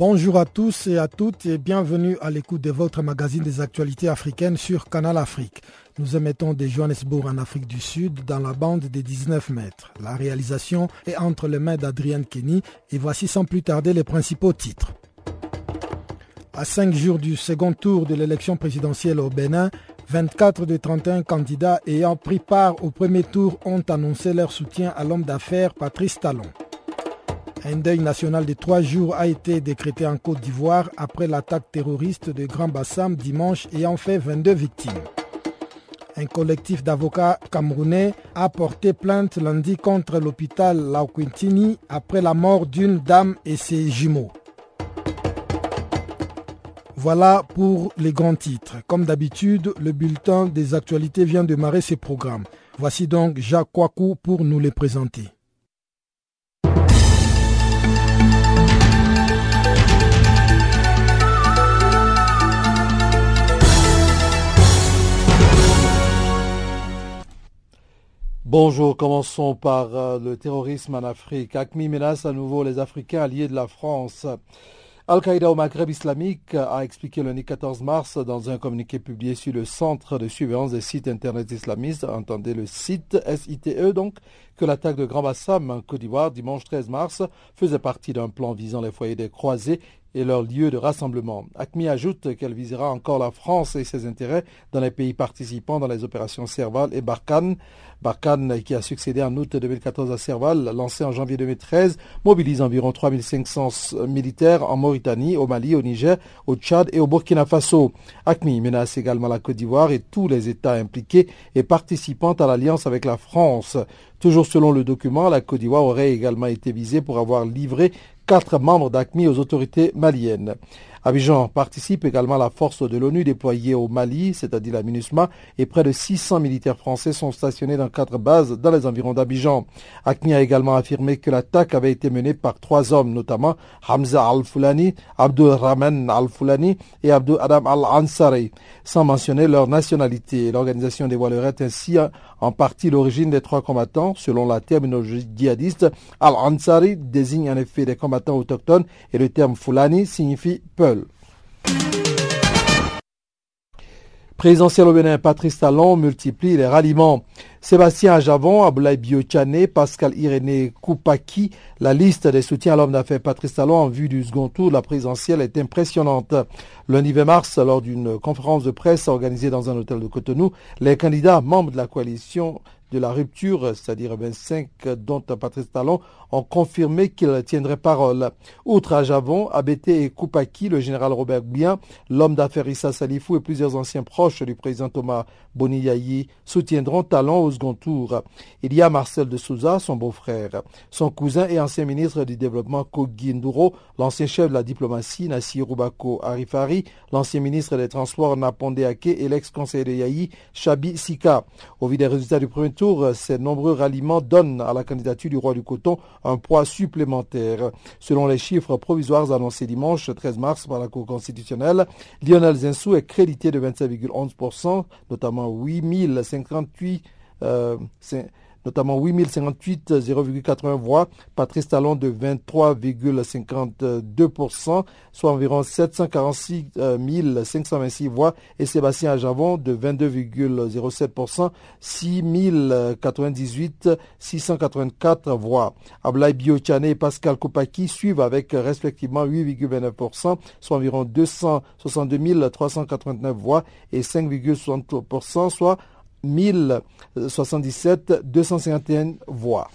Bonjour à tous et à toutes et bienvenue à l'écoute de votre magazine des actualités africaines sur Canal Afrique. Nous émettons de Johannesburg en Afrique du Sud dans la bande des 19 mètres. La réalisation est entre les mains d'Adrienne Kenny et voici sans plus tarder les principaux titres. À cinq jours du second tour de l'élection présidentielle au Bénin, 24 des 31 candidats ayant pris part au premier tour ont annoncé leur soutien à l'homme d'affaires Patrice Talon. Un deuil national de trois jours a été décrété en Côte d'Ivoire après l'attaque terroriste de Grand Bassam dimanche ayant fait 22 victimes. Un collectif d'avocats camerounais a porté plainte lundi contre l'hôpital Lauquintini après la mort d'une dame et ses jumeaux. Voilà pour les grands titres. Comme d'habitude, le bulletin des actualités vient de démarrer ses programmes. Voici donc Jacques Kouakou pour nous les présenter. Bonjour, commençons par euh, le terrorisme en Afrique. ACMI menace à nouveau les Africains alliés de la France. Al-Qaïda au Maghreb islamique a expliqué le 14 mars dans un communiqué publié sur le Centre de surveillance des sites internet islamistes, entendez le site SITE donc, que l'attaque de Grand Bassam en Côte d'Ivoire dimanche 13 mars faisait partie d'un plan visant les foyers des croisés et leurs lieux de rassemblement. ACMI ajoute qu'elle visera encore la France et ses intérêts dans les pays participants dans les opérations Serval et Barkhane. Barkhane, qui a succédé en août 2014 à Serval, lancé en janvier 2013, mobilise environ 3500 militaires en Mauritanie, au Mali, au Niger, au Tchad et au Burkina Faso. ACMI menace également la Côte d'Ivoire et tous les États impliqués et participant à l'alliance avec la France. Toujours selon le document, la Côte d'Ivoire aurait également été visée pour avoir livré quatre membres d'ACMI aux autorités maliennes. Abidjan participe également à la force de l'ONU déployée au Mali, c'est-à-dire la MINUSMA, et près de 600 militaires français sont stationnés dans quatre bases dans les environs d'Abidjan. ACMI a également affirmé que l'attaque avait été menée par trois hommes, notamment Hamza Al-Fulani, Abdul Rahman Al-Fulani et Abdul Adam Al-Ansari, sans mentionner leur nationalité. L'organisation dévoilerait ainsi en partie l'origine des trois combattants. Selon la terminologie djihadiste, Al-Ansari désigne en effet des combattants autochtones et le terme Fulani signifie Peul. Présidentiel au Bénin, Patrice Talon multiplie les ralliements. Sébastien Ajavon, Aboulaye Biochane, Pascal Irénée Koupaki, la liste des soutiens à l'homme d'affaires Patrice Talon en vue du second tour de la présidentielle est impressionnante. Lundi 20 mars, lors d'une conférence de presse organisée dans un hôtel de Cotonou, les candidats membres de la coalition de la rupture, c'est-à-dire 25 dont Patrice Talon, ont confirmé qu'il tiendrait parole. Outre à Javon, Abété et Koupaki, le général Robert Bien, l'homme d'affaires Issa Salifou et plusieurs anciens proches du président Thomas Boniyayi soutiendront Talon au second tour. Il y a Marcel de Souza, son beau-frère, son cousin et ancien ministre du développement Kogi Nduro, l'ancien chef de la diplomatie Nassir Rubako Arifari, l'ancien ministre des Transports Naponde Ake et l'ex-conseiller de Yayi Chabi Sika. Au vu des résultats du premier tour, ces nombreux ralliements donnent à la candidature du roi du coton un poids supplémentaire. Selon les chiffres provisoires annoncés dimanche 13 mars par la Cour constitutionnelle, Lionel Zinsou est crédité de 27,11%, notamment 8058 euh, notamment 8058 0,80 voix, Patrice Talon de 23,52%, soit environ 746 526 voix, et Sébastien Ajavon de 22,07%, 6098 684 voix. Ablaï Biochane et Pascal Koupaki suivent avec respectivement 8,29%, soit environ 262 389 voix, et 5,60%, soit 1077 251 voix.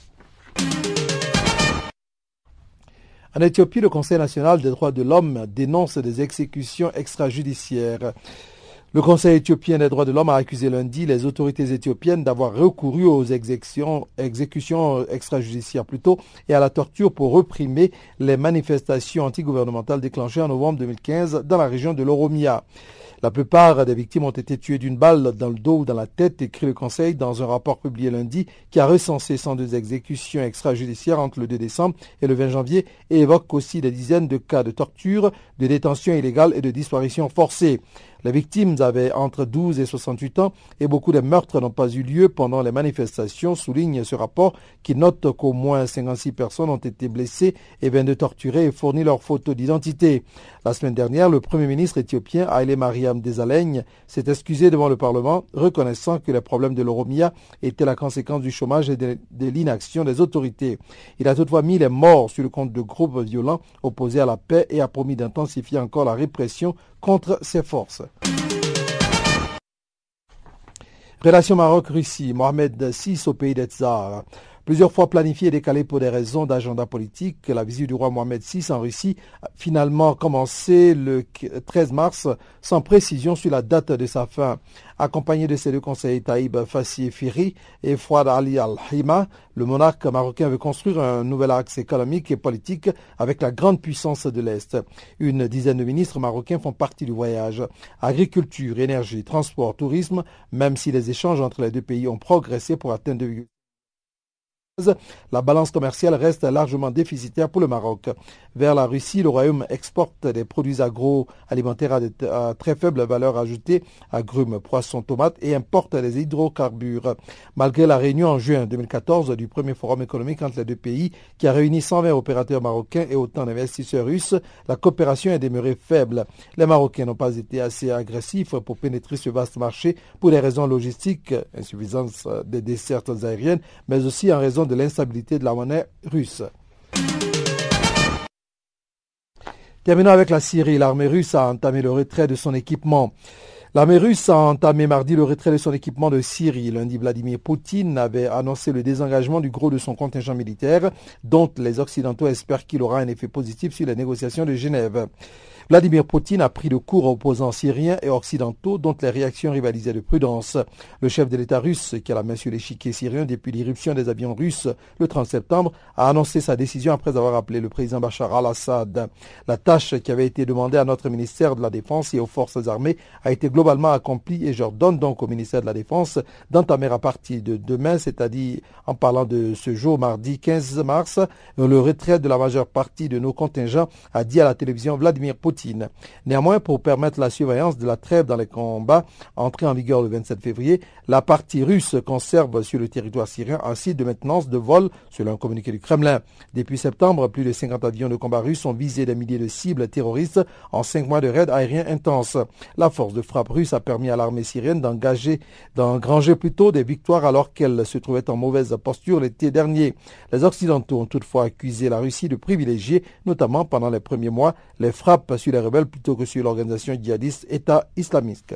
En Éthiopie, le Conseil national des droits de l'homme dénonce des exécutions extrajudiciaires. Le Conseil éthiopien des droits de l'homme a accusé lundi les autorités éthiopiennes d'avoir recouru aux exécutions, extrajudiciaires plutôt et à la torture pour réprimer les manifestations antigouvernementales déclenchées en novembre 2015 dans la région de l'Oromia. La plupart des victimes ont été tuées d'une balle dans le dos ou dans la tête, écrit le Conseil dans un rapport publié lundi qui a recensé 102 exécutions extrajudiciaires entre le 2 décembre et le 20 janvier et évoque aussi des dizaines de cas de torture, de détention illégale et de disparition forcée. Les victimes avaient entre 12 et 68 ans et beaucoup de meurtres n'ont pas eu lieu pendant les manifestations, souligne ce rapport qui note qu'au moins 56 personnes ont été blessées et 22 torturées et fourni leurs photos d'identité. La semaine dernière, le premier ministre éthiopien Haile Mariam Desalegn s'est excusé devant le Parlement, reconnaissant que les problèmes de l'Oromia étaient la conséquence du chômage et de, de l'inaction des autorités. Il a toutefois mis les morts sur le compte de groupes violents opposés à la paix et a promis d'intensifier encore la répression contre ces forces. Relation Maroc-Russie, Mohamed VI au pays des tsars. Plusieurs fois planifié et décalé pour des raisons d'agenda politique, la visite du roi Mohamed VI en Russie a finalement commencé le 13 mars sans précision sur la date de sa fin. Accompagné de ses deux conseillers Taïb Fassi Firi et Fouad Ali Al-Hima, le monarque marocain veut construire un nouvel axe économique et politique avec la grande puissance de l'Est. Une dizaine de ministres marocains font partie du voyage. Agriculture, énergie, transport, tourisme, même si les échanges entre les deux pays ont progressé pour atteindre la balance commerciale reste largement déficitaire pour le Maroc. Vers la Russie, le Royaume exporte des produits agroalimentaires à, très faible valeur ajoutée, agrumes, poissons, tomates, et importe des hydrocarbures. Malgré la réunion en juin 2014 du premier forum économique entre les deux pays, qui a réuni 120 opérateurs marocains et autant d'investisseurs russes, la coopération est demeurée faible. Les Marocains n'ont pas été assez agressifs pour pénétrer ce vaste marché pour des raisons logistiques, insuffisance des dessertes aériennes, mais aussi en raison de l'instabilité de la monnaie russe. Terminons avec la Syrie. L'armée russe a entamé le retrait de son équipement. L'armée russe a entamé mardi le retrait de son équipement de Syrie. Lundi, Vladimir Poutine avait annoncé le désengagement du gros de son contingent militaire, dont les Occidentaux espèrent qu'il aura un effet positif sur les négociations de Genève. Vladimir Poutine a pris le cours opposants syriens et occidentaux dont les réactions rivalisaient de prudence. Le chef de l'État russe, qui a la main sur l'échiquier syrien depuis l'irruption des avions russes le 30 septembre, a annoncé sa décision après avoir appelé le président Bachar al-Assad. La tâche qui avait été demandée à notre ministère de la Défense et aux forces armées a été globalement accomplie et je donne donc au ministère de la Défense d'entamer à partir de demain, c'est-à-dire en parlant de ce jour mardi 15 mars, le retrait de la majeure partie de nos contingents, a dit à la télévision Vladimir Poutine Néanmoins, pour permettre la surveillance de la trêve dans les combats entrés en vigueur le 27 février, la partie russe conserve sur le territoire syrien un site de maintenance de vol, selon un communiqué du Kremlin. Depuis septembre, plus de 50 avions de combat russes ont visé des milliers de cibles terroristes en cinq mois de raids aériens intenses. La force de frappe russe a permis à l'armée syrienne d'engager, d'engranger plutôt des victoires alors qu'elle se trouvait en mauvaise posture l'été dernier. Les Occidentaux ont toutefois accusé la Russie de privilégier, notamment pendant les premiers mois, les frappes sur les rebelles plutôt que sur l'organisation djihadiste État islamique.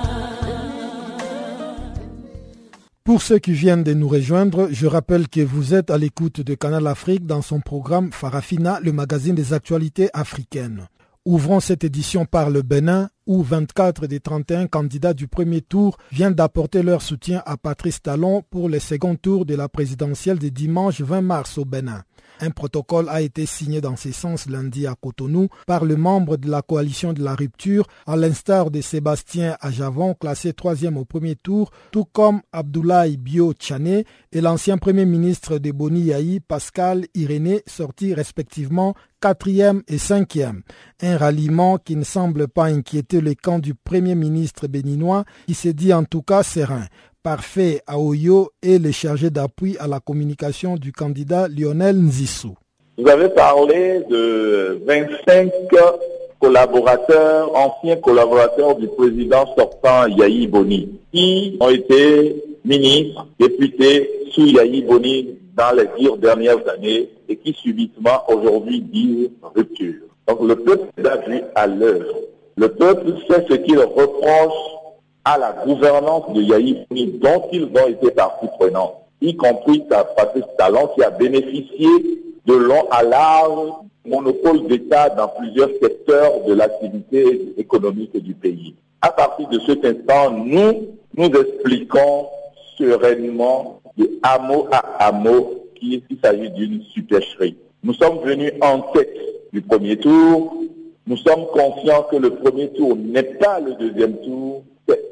Pour ceux qui viennent de nous rejoindre, je rappelle que vous êtes à l'écoute de Canal Afrique dans son programme Farafina, le magazine des actualités africaines. Ouvrons cette édition par le Bénin, où 24 des 31 candidats du premier tour viennent d'apporter leur soutien à Patrice Talon pour le second tour de la présidentielle de dimanche 20 mars au Bénin. Un protocole a été signé dans ce sens lundi à Cotonou par le membre de la coalition de la rupture, à l'instar de Sébastien Ajavon, classé troisième au premier tour, tout comme Abdoulaye Bio Tchané et l'ancien premier ministre de Boni Yahi, Pascal Irénée, sortis respectivement quatrième et cinquième. Un ralliement qui ne semble pas inquiéter le camp du premier ministre béninois, qui s'est dit en tout cas serein. Parfait Aoyo est le chargé d'appui à la communication du candidat Lionel Nzissou. Vous avez parlé de 25 collaborateurs, anciens collaborateurs du président sortant Yahi Boni, qui ont été ministres, députés sous Yahi Boni dans les dix dernières années et qui subitement aujourd'hui disent rupture. Donc le peuple est vu à l'heure. Le peuple sait ce qu'il reproche à la gouvernance de Yahi dont ils ont été partie prenante, y compris sa Patrice Talon qui a bénéficié de long à large monopole d'État dans plusieurs secteurs de l'activité économique du pays. À partir de cet instant, nous, nous expliquons sereinement de hameau à hameau qu'il s'agit d'une supercherie. Nous sommes venus en tête du premier tour. Nous sommes conscients que le premier tour n'est pas le deuxième tour,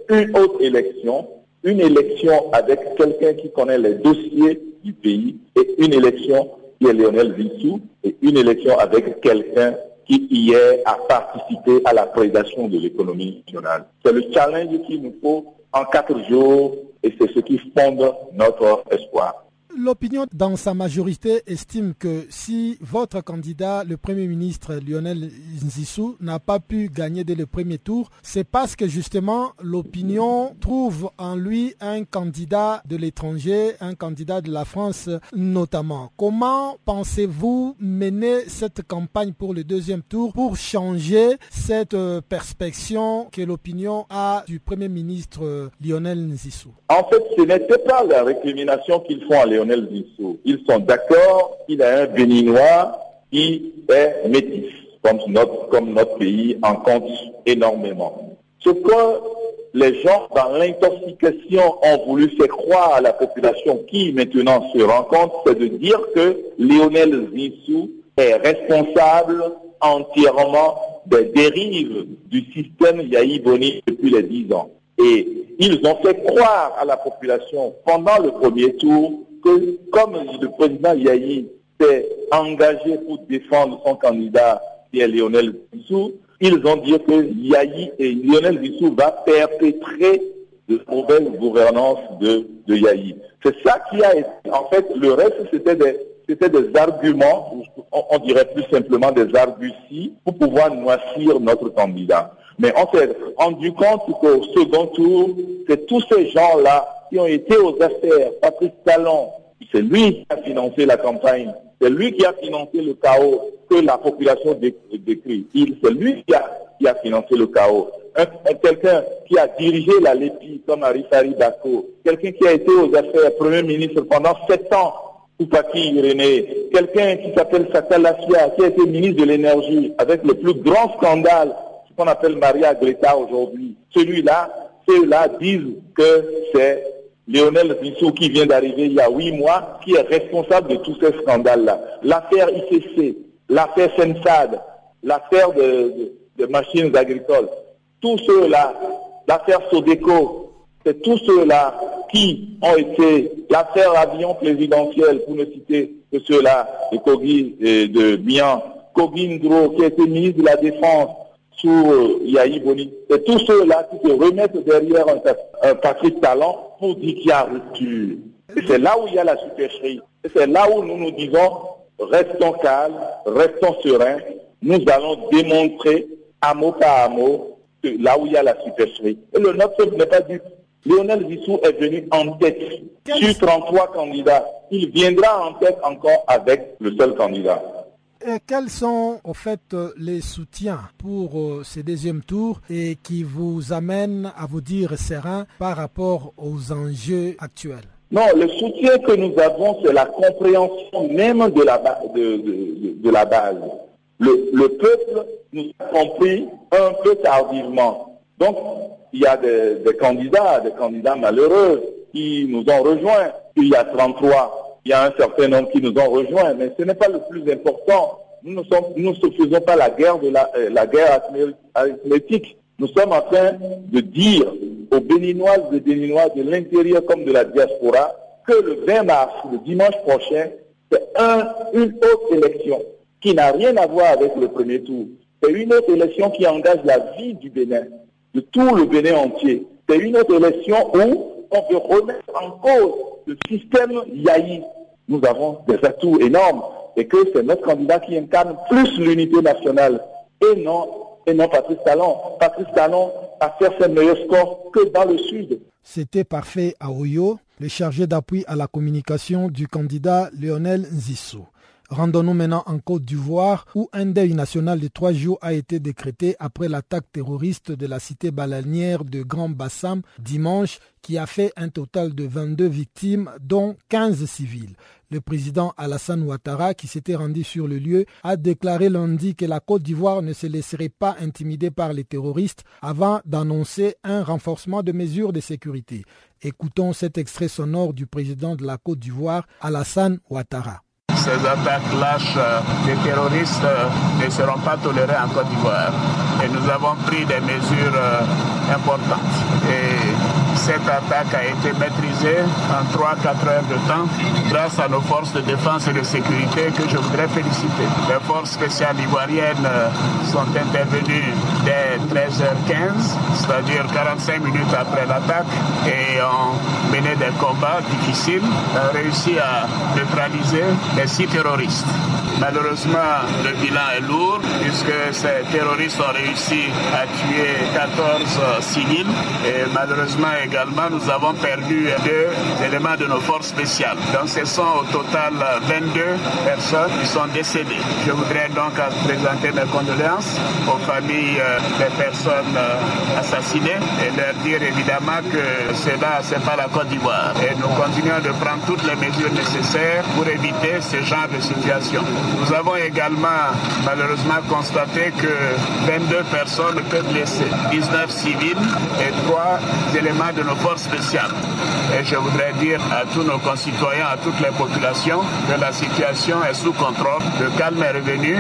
une autre élection, une élection avec quelqu'un qui connaît les dossiers du pays et une élection qui est Lionel Vissou et une élection avec quelqu'un qui hier a participé à la prédation de l'économie nationale. C'est le challenge qu'il nous faut en quatre jours et c'est ce qui fonde notre espoir. L'opinion dans sa majorité estime que si votre candidat, le Premier ministre Lionel Nzissou, n'a pas pu gagner dès le premier tour, c'est parce que justement l'opinion trouve en lui un candidat de l'étranger, un candidat de la France notamment. Comment pensez-vous mener cette campagne pour le deuxième tour pour changer cette euh, perspective que l'opinion a du Premier ministre Lionel Nzissou? En fait, ce n'était pas la récrimination qu'ils font à Lionel ils sont d'accord qu'il a un béninois qui est métis, comme notre, comme notre pays en compte énormément. Ce que les gens dans l'intoxication ont voulu faire croire à la population qui maintenant se rend compte, c'est de dire que Lionel Zissou est responsable entièrement des dérives du système Yahi Boni depuis les dix ans. Et ils ont fait croire à la population pendant le premier tour que comme le président Yahi s'est engagé pour défendre son candidat qui est Lionel Bissou, ils ont dit que Yahi et Lionel Bissou va perpétrer de mauvaise gouvernance de, de Yahi. C'est ça qui a été, en fait, le reste, c'était des, c'était des arguments, on, dirait plus simplement des arguties pour pouvoir noircir notre candidat. Mais on s'est rendu compte qu'au second tour, c'est tous ces gens-là qui ont été aux affaires, Patrice Talon, c'est lui qui a financé la campagne, c'est lui qui a financé le chaos que la population décrit. C'est lui qui a, financé le chaos. Quelqu'un qui a dirigé la LEPI comme Arifari Bako, quelqu'un qui a été aux affaires Premier ministre pendant sept ans, Oupaki Irénée, quelqu'un qui s'appelle Fatal Lassia, qui a été ministre de l'énergie avec le plus grand scandale, ce qu'on appelle Maria Greta aujourd'hui. Celui-là, ceux-là disent que c'est Lionel Zissou qui vient d'arriver il y a huit mois, qui est responsable de tous ces scandales-là. L'affaire ICC, l'affaire Sensad, l'affaire de, machines agricoles, tous ceux-là, l'affaire Sodeco, c'est tous ceux-là qui ont été l'affaire avion présidentiel, pour ne citer que ceux-là, de Kogi et de Bian, qui a été ministre de la Défense, sous euh, Yahi Boni. C'est tous ceux-là qui se remettent derrière un, Patrick Talon pour dire qu'il y a rupture. C'est là où il y a la supercherie. C'est là où nous nous disons, restons calmes, restons sereins. Nous allons démontrer, à mot par mot, que là où il y a la supercherie. Et le notre n'est pas du Lionel Vissou est venu en tête sur 33 candidats. Il viendra en tête encore avec le seul candidat. Quels sont au fait les soutiens pour euh, ce deuxième tour et qui vous amènent à vous dire serein par rapport aux enjeux actuels? Non, le soutien que nous avons, c'est la compréhension même de la, de, de, la base. Le, le, peuple nous a compris un peu tardivement. Donc, il y a des, des candidats, des candidats malheureux qui nous ont rejoints. Il y a 33 il y a un certain nombre qui nous ont rejoints, mais ce n'est pas le plus important. Nous ne, nous faisons pas la guerre de la, euh, guerre arithmétique. Nous sommes en train de dire aux Béninoises et Béninois de l'intérieur comme de la diaspora que le 20 mars, le dimanche prochain, c'est un, une autre élection qui n'a rien à voir avec le premier tour. C'est une autre élection qui engage la vie du Bénin, de tout le Bénin entier. C'est une autre élection où on veut remettre en cause le système Yahi. Nous avons des atouts énormes et que c'est notre candidat qui incarne plus l'unité nationale et non, et non Patrice Talon. Patrice Talon a fait ses meilleurs scores que dans le Sud. C'était parfait à Oyo, le chargé d'appui à la communication du candidat Lionel Nzissou. Rendons-nous maintenant en Côte d'Ivoire où un deuil national de trois jours a été décrété après l'attaque terroriste de la cité balanière de Grand Bassam dimanche qui a fait un total de 22 victimes dont 15 civils. Le président Alassane Ouattara, qui s'était rendu sur le lieu, a déclaré lundi que la Côte d'Ivoire ne se laisserait pas intimider par les terroristes avant d'annoncer un renforcement de mesures de sécurité. Écoutons cet extrait sonore du président de la Côte d'Ivoire, Alassane Ouattara ces attaques lâches euh, des terroristes euh, ne seront pas tolérées en Côte d'Ivoire. Et nous avons pris des mesures euh, importantes. Et cette attaque a été maîtrisée en 3-4 heures de temps grâce à nos forces de défense et de sécurité que je voudrais féliciter. Les forces spéciales ivoiriennes sont intervenues dès 13h15, c'est-à-dire 45 minutes après l'attaque, et ont mené des combats difficiles, ont réussi à neutraliser les six terroristes. Malheureusement, le bilan est lourd puisque ces terroristes ont réussi à tuer 14 civils et malheureusement également nous avons perdu deux éléments de nos forces spéciales. Donc ce sont au total 22 personnes qui sont décédées. Je voudrais donc présenter mes condoléances aux familles euh, des personnes euh, assassinées et leur dire évidemment que cela c'est pas la Côte d'Ivoire et nous continuons de prendre toutes les mesures nécessaires pour éviter ce genre de situation. Nous avons également malheureusement constaté que 22 personnes étaient blessées, 19 civils et 3 éléments de nos forces spéciales. Et je voudrais dire à tous nos concitoyens, à toutes les populations, que la situation est sous contrôle, le calme est revenu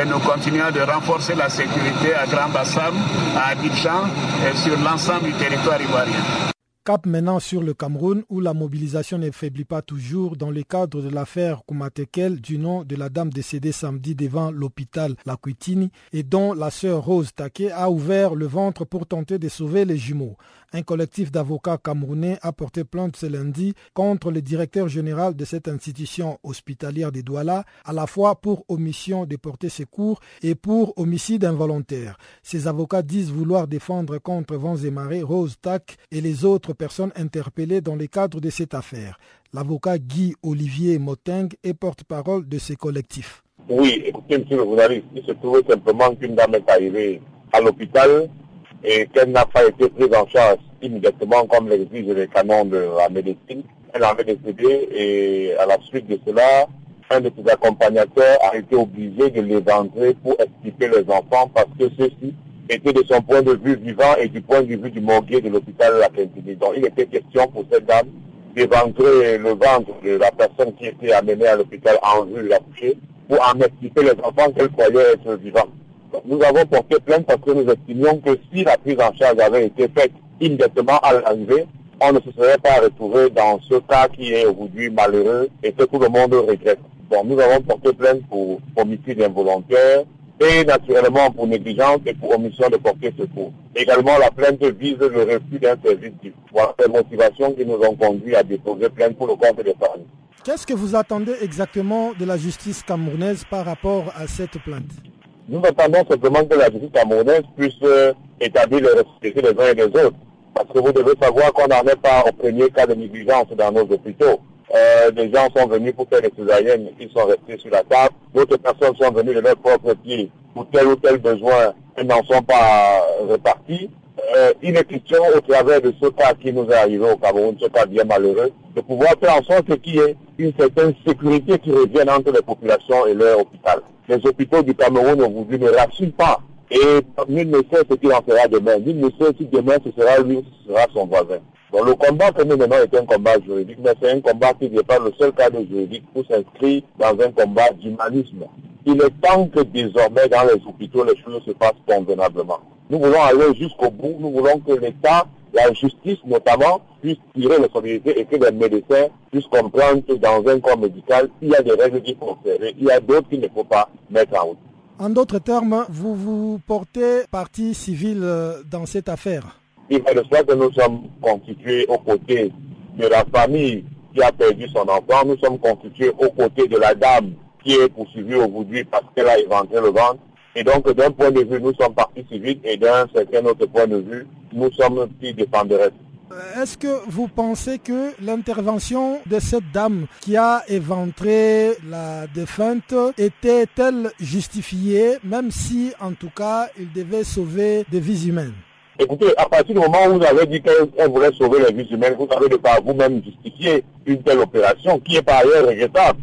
et nous continuons de renforcer la sécurité à Grand Bassam, à Abidjan et sur l'ensemble du territoire ivoirien. Cap maintenant sur le Cameroun où la mobilisation ne faiblit pas toujours dans le cadre de l'affaire Koumatekel du nom de la dame décédée samedi devant l'hôpital La Cuitini et dont la sœur Rose Take a ouvert le ventre pour tenter de sauver les jumeaux. Un collectif d'avocats camerounais a porté plainte ce lundi contre le directeur général de cette institution hospitalière de Douala, à la fois pour omission de porter secours et pour homicide involontaire. Ces avocats disent vouloir défendre contre vents et marées Rose Tak et les autres personnes interpellées dans le cadre de cette affaire. L'avocat Guy Olivier Moteng est porte-parole de ces collectifs. Oui, écoutez, monsieur le journaliste, il se trouvait simplement qu'une dame est arrivée à l'hôpital et qu'elle n'a pas été prise en charge immédiatement comme l'exigent les canons de la médecine. Elle en est décédée et à la suite de cela, un de ses accompagnateurs a été obligé de l'éventrer pour expliquer les enfants parce que ceux-ci étaient de son point de vue vivant et du point de vue du morguier de l'hôpital de la Quintini. Donc il était question pour cette dame d'éventrer le ventre de la personne qui était amenée à l'hôpital en vue de l'accoucher pour en expliquer les enfants qu'elle croyait être vivants. Nous avons porté plainte parce que nous estimions que si la prise en charge avait été faite immédiatement à l'arrivée, on ne se serait pas retrouvé dans ce cas qui est aujourd'hui malheureux et que tout le monde regrette. Bon, nous avons porté plainte pour homicide involontaire et naturellement pour négligence et pour omission de porter secours. Également, la plainte vise le refus d'un service du les motivations qui nous ont conduit à déposer plainte pour le compte des familles. Qu'est-ce que vous attendez exactement de la justice camerounaise par rapport à cette plainte? Nous attendons simplement que la justice camerounaise puisse euh, établir les responsabilités des uns et des autres. Parce que vous devez savoir qu'on n'en est pas au premier cas de négligence dans nos hôpitaux. Euh, des gens sont venus pour faire des césariennes, ils sont restés sur la table. D'autres personnes sont venues de leur propre pied pour tel ou tel besoin, elles n'en sont pas repartis. Euh, il est question, au travers de ce cas qui nous est arrivé au Cameroun, ce cas bien malheureux, de pouvoir faire en sorte qu'il y ait une certaine sécurité qui revienne entre les populations et leur hôpital. Les hôpitaux du Cameroun aujourd'hui ne rassurent pas et nul ne sait ce qu'il en sera demain. Nul ne sait si demain ce sera lui ou ce sera son voisin. Bon, le combat que nous menons est un combat juridique, mais c'est un combat qui n'est pas le seul cadre juridique pour s'inscrire dans un combat d'humanisme. Il est temps que désormais dans les hôpitaux, les choses se passent convenablement. Nous voulons aller jusqu'au bout, nous voulons que l'État, la justice notamment, puisse tirer les solidarités et que les médecins puissent comprendre que dans un corps médical, il y a des règles qu'il faut observer, il y a d'autres qu'il ne faut pas mettre en route. En d'autres termes, vous vous portez partie civile euh, dans cette affaire? Il va de soi que nous sommes constitués aux côtés de la famille qui a perdu son enfant, nous sommes constitués aux côtés de la dame qui est poursuivie aujourd'hui parce qu'elle a éventré le ventre. Et donc, d'un point de vue, nous sommes partis civils et d'un certain autre point de vue, nous sommes petits défenderesses. Euh, est-ce que vous pensez que l'intervention de cette dame qui a éventré la défunte était-elle justifiée, même si en tout cas il devait sauver des vies humaines? Écoutez, à partir du moment où vous avez dit qu'elle voulait sauver les vies humaines, vous avez de par vous-même justifier une telle opération qui est par ailleurs regrettable.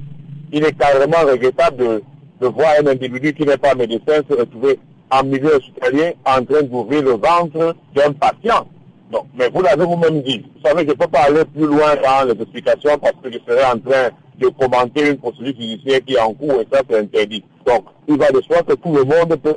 Il est carrément regrettable de, de voir un individu qui n'est pas médecin se retrouver en milieu hospitalier en train d'ouvrir le ventre d'un patient. Non, mais vous l'avez vous-même dit. Vous savez, je ne peux pas aller plus loin dans les explications parce que je serais en train de commenter une procédure judiciaire qui est en cours et ça c'est interdit. Donc, il va de soi que tout le monde peut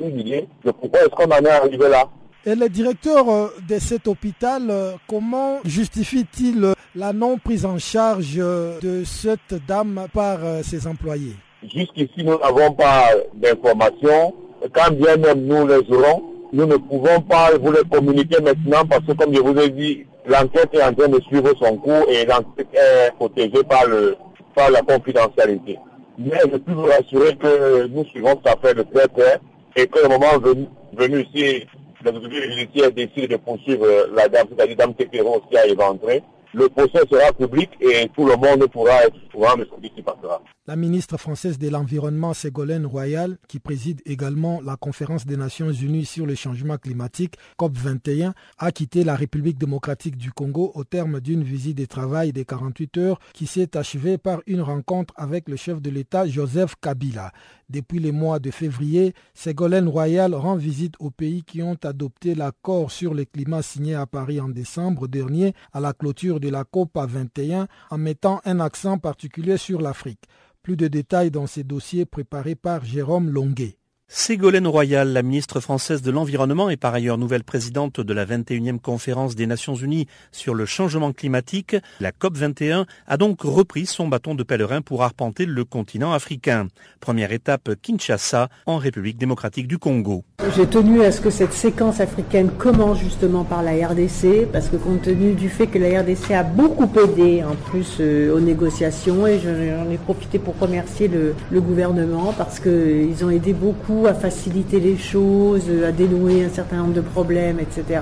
humilier de pourquoi est-ce qu'on en est arrivé là? Et le directeur euh, de cet hôpital, euh, comment justifie-t-il euh, la non prise en charge de cette dame par ses employés? Jusqu'ici, nous n'avons pas d'informations. Quand bien même nous les aurons, nous ne pouvons pas vous les communiquer maintenant parce que, comme je vous ai dit, l'enquête est en train de suivre son cours et l'enquête est protégée par, le, par la confidentialité. Mais je peux vous rassurer que nous suivons cette affaire de très près et que le moment venu, venu ici, les autorités judiciaires décident de poursuivre la dame, c'est-à-dire Dame Teperos qui a éventré, le procès sera public et tout le monde pourra courant de ce qui passera. La ministre française de l'Environnement, Ségolène Royal, qui préside également la conférence des Nations Unies sur le changement climatique, COP21, a quitté la République démocratique du Congo au terme d'une visite de travail de 48 heures qui s'est achevée par une rencontre avec le chef de l'État, Joseph Kabila. Depuis le mois de février, Ségolène Royal rend visite aux pays qui ont adopté l'accord sur le climat signé à Paris en décembre dernier à la clôture de la COP 21 en mettant un accent particulier sur l'Afrique. Plus de détails dans ces dossiers préparés par Jérôme Longuet. Ségolène Royal, la ministre française de l'Environnement et par ailleurs nouvelle présidente de la 21e conférence des Nations Unies sur le changement climatique, la COP21, a donc repris son bâton de pèlerin pour arpenter le continent africain. Première étape, Kinshasa, en République démocratique du Congo. J'ai tenu à ce que cette séquence africaine commence justement par la RDC, parce que compte tenu du fait que la RDC a beaucoup aidé en plus euh, aux négociations, et j'en ai profité pour remercier le, le gouvernement, parce qu'ils ont aidé beaucoup à faciliter les choses, à dénouer un certain nombre de problèmes, etc.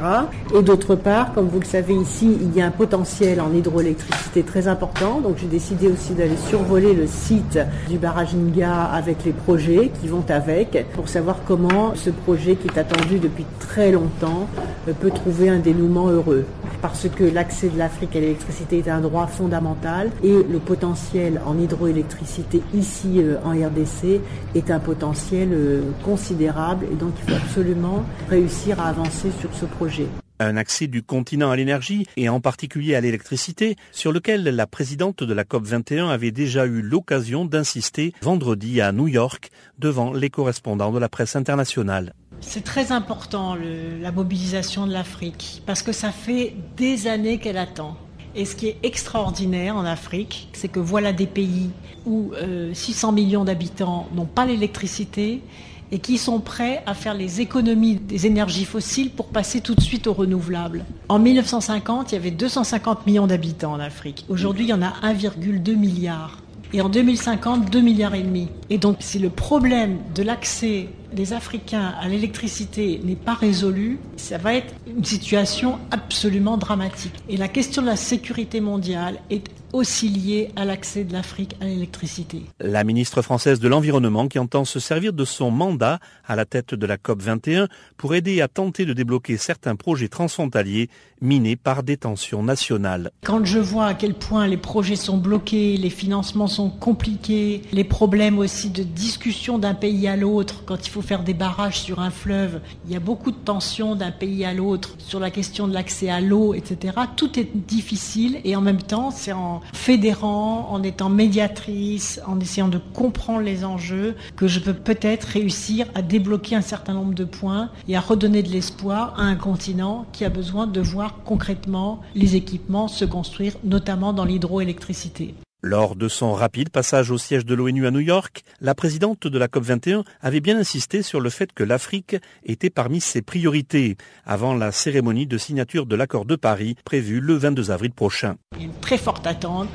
Et d'autre part, comme vous le savez ici, il y a un potentiel en hydroélectricité très important. Donc j'ai décidé aussi d'aller survoler le site du barrage Nga avec les projets qui vont avec pour savoir comment ce projet qui est attendu depuis très longtemps euh, peut trouver un dénouement heureux. Parce que l'accès de l'Afrique à l'électricité est un droit fondamental et le potentiel en hydroélectricité ici euh, en RDC est un potentiel euh, considérable et donc il faut absolument réussir à avancer sur ce projet. Un accès du continent à l'énergie et en particulier à l'électricité sur lequel la présidente de la COP21 avait déjà eu l'occasion d'insister vendredi à New York devant les correspondants de la presse internationale. C'est très important la mobilisation de l'Afrique parce que ça fait des années qu'elle attend. Et ce qui est extraordinaire en Afrique, c'est que voilà des pays où 600 euh, millions d'habitants n'ont pas l'électricité et qui sont prêts à faire les économies des énergies fossiles pour passer tout de suite aux renouvelables. En 1950, il y avait 250 millions d'habitants en Afrique. Aujourd'hui, il y en a 1,2 milliard. Et en 2050, 2 milliards et demi. Et donc, si le problème de l'accès des Africains à l'électricité n'est pas résolu, ça va être une situation absolument dramatique. Et la question de la sécurité mondiale est aussi liés à l'accès de l'Afrique à l'électricité. La ministre française de l'Environnement qui entend se servir de son mandat à la tête de la COP 21 pour aider à tenter de débloquer certains projets transfrontaliers minés par des tensions nationales. Quand je vois à quel point les projets sont bloqués, les financements sont compliqués, les problèmes aussi de discussion d'un pays à l'autre, quand il faut faire des barrages sur un fleuve, il y a beaucoup de tensions d'un pays à l'autre sur la question de l'accès à l'eau, etc. Tout est difficile et en même temps, c'est en fédérant, en étant médiatrice, en essayant de comprendre les enjeux, que je peux peut-être réussir à débloquer un certain nombre de points et à redonner de l'espoir à un continent qui a besoin de voir concrètement les équipements se construire, notamment dans l'hydroélectricité. Lors de son rapide passage au siège de l'ONU à New York, la présidente de la COP21 avait bien insisté sur le fait que l'Afrique était parmi ses priorités avant la cérémonie de signature de l'accord de Paris prévue le 22 avril prochain. Il y a une très forte attente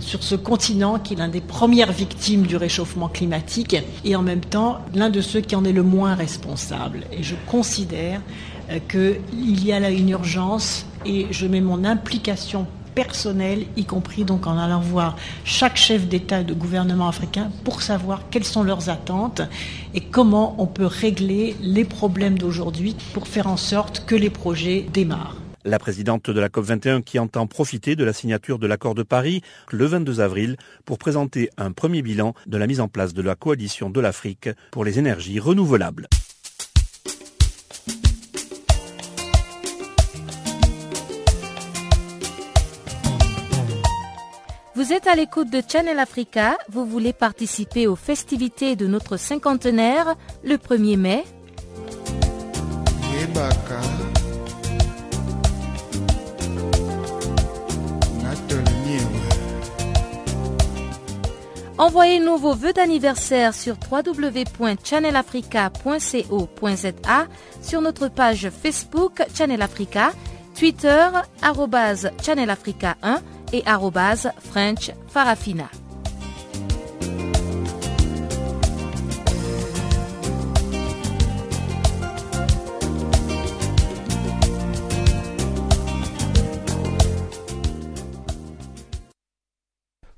sur ce continent qui est l'un des premières victimes du réchauffement climatique et en même temps l'un de ceux qui en est le moins responsable. Et je considère euh, qu'il y a là une urgence et je mets mon implication personnel, y compris donc en allant voir chaque chef d'État et de gouvernement africain pour savoir quelles sont leurs attentes et comment on peut régler les problèmes d'aujourd'hui pour faire en sorte que les projets démarrent. La présidente de la COP21 qui entend profiter de la signature de l'accord de Paris le 22 avril pour présenter un premier bilan de la mise en place de la coalition de l'Afrique pour les énergies renouvelables. Vous êtes à l'écoute de Channel Africa, vous voulez participer aux festivités de notre cinquantenaire le 1er mai. Envoyez-nous vos vœux d'anniversaire sur www.channelafrica.co.za, sur notre page Facebook Channel Africa, Twitter, Channel Africa 1 et French Farafina.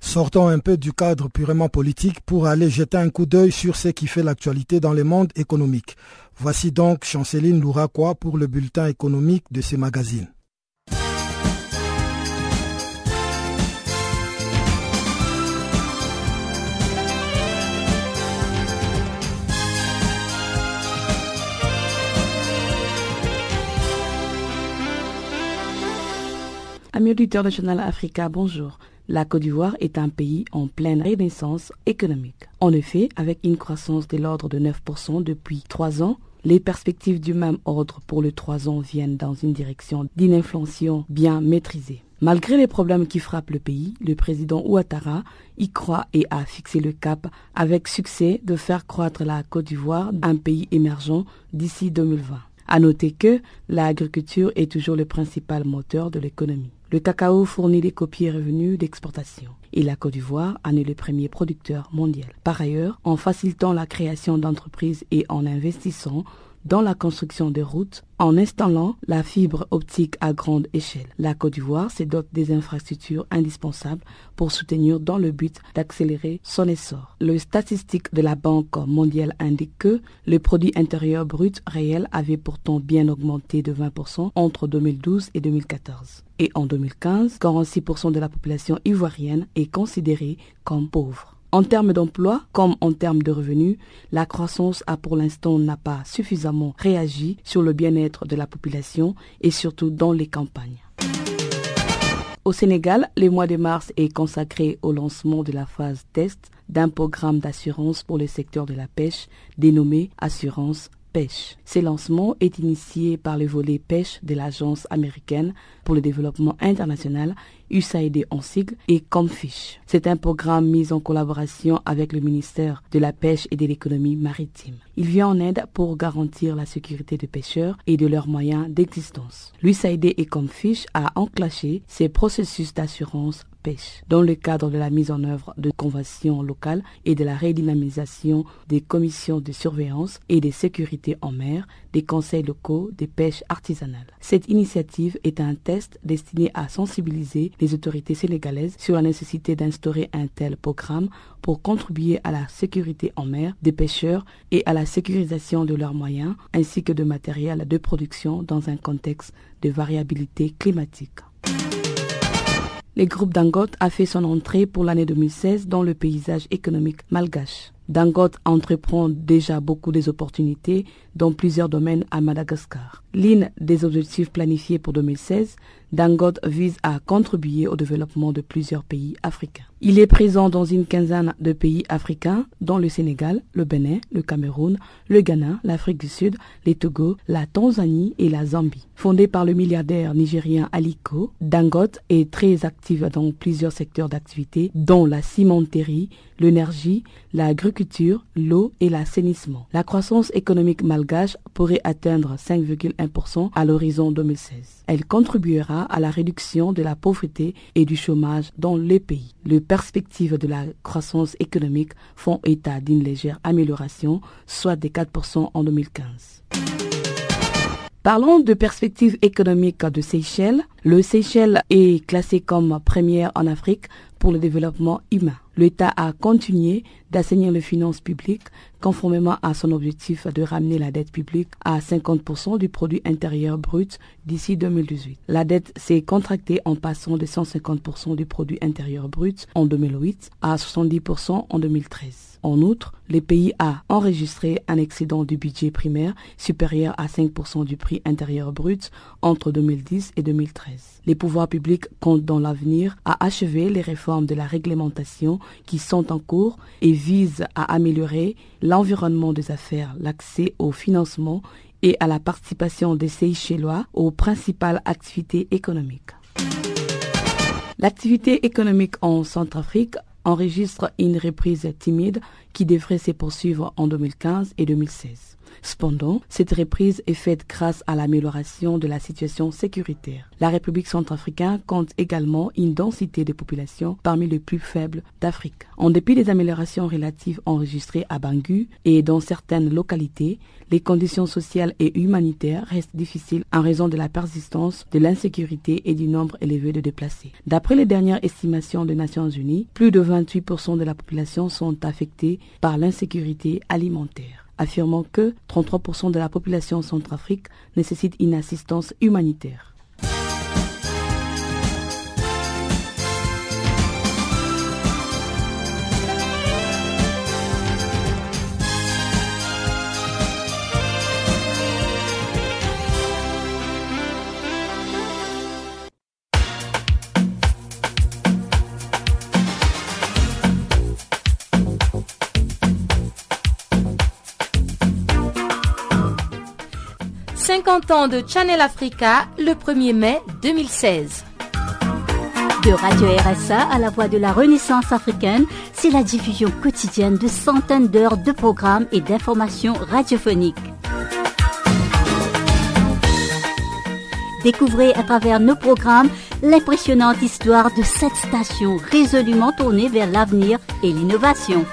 Sortons un peu du cadre purement politique pour aller jeter un coup d'œil sur ce qui fait l'actualité dans le monde économique. Voici donc Chanceline Louraquois pour le bulletin économique de ce magazine. Amis auditeurs de Africa, bonjour. La Côte d'Ivoire est un pays en pleine renaissance économique. En effet, avec une croissance de l'ordre de 9% depuis trois ans, les perspectives du même ordre pour le trois ans viennent dans une direction d'une inflation bien maîtrisée. Malgré les problèmes qui frappent le pays, le président Ouattara y croit et a fixé le cap avec succès de faire croître la Côte d'Ivoire, un pays émergent, d'ici 2020. À noter que l'agriculture est toujours le principal moteur de l'économie. Le cacao fournit des copies revenus d'exportation et la Côte d'Ivoire en est le premier producteur mondial. Par ailleurs, en facilitant la création d'entreprises et en investissant dans la construction des routes en installant la fibre optique à grande échelle. La Côte d'Ivoire se dote des infrastructures indispensables pour soutenir dans le but d'accélérer son essor. Le statistique de la Banque mondiale indique que le produit intérieur brut réel avait pourtant bien augmenté de 20% entre 2012 et 2014. Et en 2015, 46% de la population ivoirienne est considérée comme pauvre. En termes d'emploi comme en termes de revenus, la croissance a pour l'instant n'a pas suffisamment réagi sur le bien-être de la population et surtout dans les campagnes. Au Sénégal, le mois de mars est consacré au lancement de la phase test d'un programme d'assurance pour le secteur de la pêche dénommé Assurance pêche. Ce lancement est initié par le volet pêche de l'Agence américaine pour le développement international, USAID en sigle, et Comfish. C'est un programme mis en collaboration avec le ministère de la Pêche et de l'économie maritime. Il vient en aide pour garantir la sécurité des pêcheurs et de leurs moyens d'existence. L'USAID et Comfish a enclenché ces processus d'assurance dans le cadre de la mise en œuvre de conventions locales et de la redynamisation des commissions de surveillance et de sécurité en mer des conseils locaux des pêches artisanales. Cette initiative est un test destiné à sensibiliser les autorités sénégalaises sur la nécessité d'instaurer un tel programme pour contribuer à la sécurité en mer des pêcheurs et à la sécurisation de leurs moyens ainsi que de matériel de production dans un contexte de variabilité climatique. Le groupe Dangote a fait son entrée pour l'année 2016 dans le paysage économique malgache. Dangote entreprend déjà beaucoup des opportunités dans plusieurs domaines à Madagascar. L'une des objectifs planifiés pour 2016, Dangote vise à contribuer au développement de plusieurs pays africains. Il est présent dans une quinzaine de pays africains, dont le Sénégal, le Bénin, le Cameroun, le Ghana, l'Afrique du Sud, les Togo, la Tanzanie et la Zambie. Fondé par le milliardaire nigérien Aliko, Dangote est très actif dans plusieurs secteurs d'activité, dont la cimenterie, l'énergie, l'agriculture, l'eau et l'assainissement. La croissance économique malgache pourrait atteindre 5,1% à l'horizon 2016. Elle contribuera à la réduction de la pauvreté et du chômage dans les pays. Les perspectives de la croissance économique font état d'une légère amélioration, soit de 4% en 2015. Parlons de perspectives économiques de Seychelles. Le Seychelles est classé comme première en Afrique pour le développement humain. L'État a continué d'assainir les finances publiques conformément à son objectif de ramener la dette publique à 50% du produit intérieur brut d'ici 2018. La dette s'est contractée en passant de 150% du produit intérieur brut en 2008 à 70% en 2013. En outre, le pays a enregistré un excédent du budget primaire supérieur à 5% du prix intérieur brut entre 2010 et 2013. Les pouvoirs publics comptent dans l'avenir à achever les réformes de la réglementation qui sont en cours et visent à améliorer l'environnement des affaires, l'accès au financement et à la participation des Seychellois aux principales activités économiques. L'activité économique en Centrafrique enregistre une reprise timide qui devrait se poursuivre en 2015 et 2016. Cependant, cette reprise est faite grâce à l'amélioration de la situation sécuritaire. La République centrafricaine compte également une densité de population parmi les plus faibles d'Afrique. En dépit des améliorations relatives enregistrées à Bangui et dans certaines localités, les conditions sociales et humanitaires restent difficiles en raison de la persistance de l'insécurité et du nombre élevé de déplacés. D'après les dernières estimations des Nations Unies, plus de 28% de la population sont affectés par l'insécurité alimentaire affirmant que 33% de la population centrafrique nécessite une assistance humanitaire. 50 ans de Channel Africa le 1er mai 2016. De Radio RSA à la voix de la Renaissance africaine, c'est la diffusion quotidienne de centaines d'heures de programmes et d'informations radiophoniques. Découvrez à travers nos programmes l'impressionnante histoire de cette station résolument tournée vers l'avenir et l'innovation.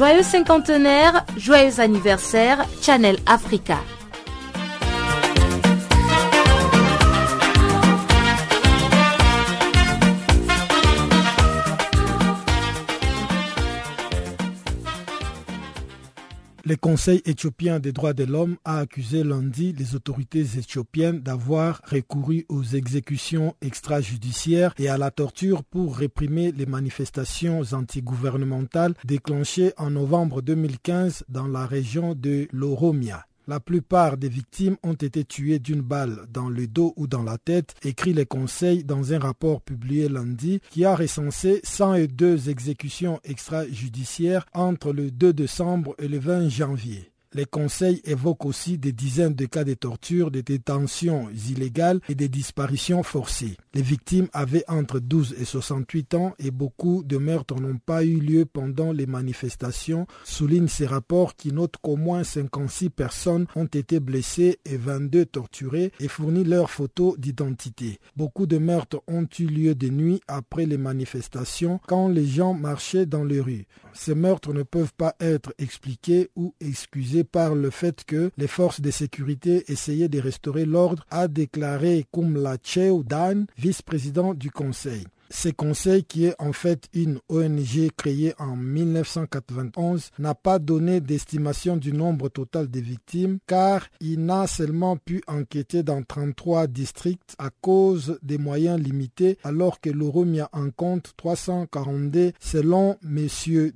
Joyeux cinquantenaire, joyeux anniversaire, Channel Africa. Le Conseil éthiopien des droits de l'homme a accusé lundi les autorités éthiopiennes d'avoir recouru aux exécutions extrajudiciaires et à la torture pour réprimer les manifestations antigouvernementales déclenchées en novembre 2015 dans la région de l'Oromia. La plupart des victimes ont été tuées d'une balle dans le dos ou dans la tête, écrit le Conseil dans un rapport publié lundi qui a recensé 102 exécutions extrajudiciaires entre le 2 décembre et le 20 janvier. Les conseils évoquent aussi des dizaines de cas de torture, de détentions illégales et de disparitions forcées. Les victimes avaient entre 12 et 68 ans et beaucoup de meurtres n'ont pas eu lieu pendant les manifestations, soulignent ces rapports qui notent qu'au moins 56 personnes ont été blessées et 22 torturées et fournit leurs photos d'identité. Beaucoup de meurtres ont eu lieu de nuit après les manifestations quand les gens marchaient dans les rues. Ces meurtres ne peuvent pas être expliqués ou excusés par le fait que les forces de sécurité essayaient de restaurer l'ordre, a déclaré Kumla Cheu Dan, vice-président du Conseil. Ce conseil, qui est en fait une ONG créée en 1991, n'a pas donné d'estimation du nombre total des victimes car il n'a seulement pu enquêter dans 33 districts à cause des moyens limités alors que l'Oromia en compte 342 selon M.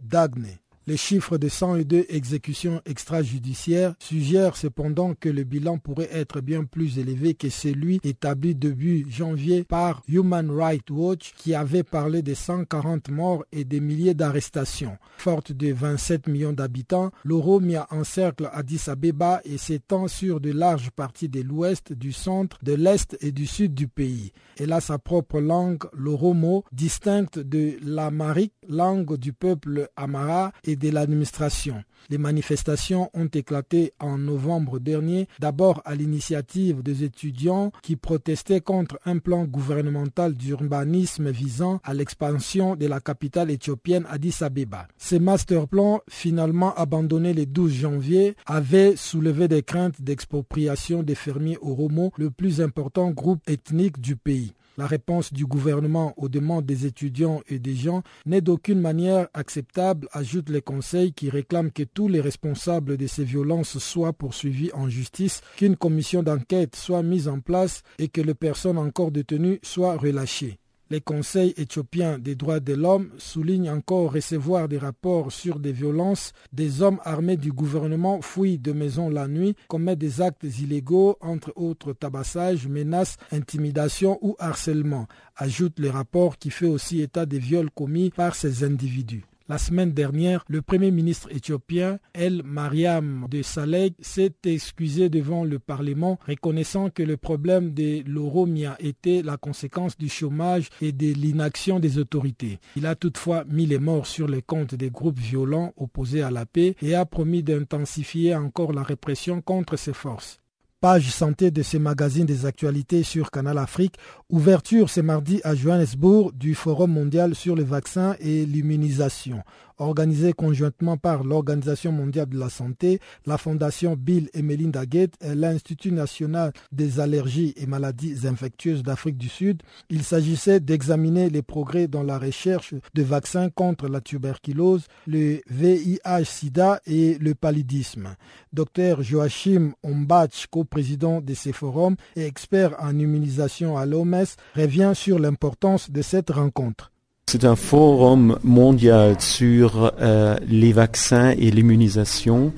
Dagne. Les chiffres de 102 exécutions extrajudiciaires suggèrent cependant que le bilan pourrait être bien plus élevé que celui établi début janvier par Human Rights Watch qui avait parlé de 140 morts et des milliers d'arrestations. Forte de 27 millions d'habitants, l'Oromia encercle Addis Abeba et s'étend sur de larges parties de l'ouest, du centre, de l'est et du sud du pays. Elle a sa propre langue, l'Oromo, distincte de l'Amharique, langue du peuple Amara et de l'administration. Les manifestations ont éclaté en novembre dernier, d'abord à l'initiative des étudiants qui protestaient contre un plan gouvernemental d'urbanisme visant à l'expansion de la capitale éthiopienne Addis Abeba. Ce master plan, finalement abandonné le 12 janvier, avait soulevé des craintes d'expropriation des fermiers Oromo, le plus important groupe ethnique du pays. La réponse du gouvernement aux demandes des étudiants et des gens n'est d'aucune manière acceptable, ajoute les conseils qui réclament que tous les responsables de ces violences soient poursuivis en justice, qu'une commission d'enquête soit mise en place et que les personnes encore détenues soient relâchées. Les conseils éthiopiens des droits de l'homme soulignent encore recevoir des rapports sur des violences. Des hommes armés du gouvernement fouillent de maisons la nuit, commettent des actes illégaux, entre autres tabassages, menaces, intimidations ou harcèlement, ajoute le rapport qui fait aussi état des viols commis par ces individus. La semaine dernière, le Premier ministre éthiopien El Mariam de Saleh s'est excusé devant le Parlement, reconnaissant que le problème de l'oromia était la conséquence du chômage et de l'inaction des autorités. Il a toutefois mis les morts sur les comptes des groupes violents opposés à la paix et a promis d'intensifier encore la répression contre ces forces page santé de ce magazine des actualités sur Canal Afrique. Ouverture ce mardi à Johannesburg du Forum mondial sur les vaccins et l'immunisation organisé conjointement par l'Organisation mondiale de la santé, la Fondation Bill et Melinda Gates et l'Institut national des allergies et maladies infectieuses d'Afrique du Sud. Il s'agissait d'examiner les progrès dans la recherche de vaccins contre la tuberculose, le VIH-Sida et le paludisme. Dr Joachim Ombach, co-président de ces forums et expert en immunisation à l'OMS, revient sur l'importance de cette rencontre. C'est un forum mondial sur euh, les vaccins et l'immunisation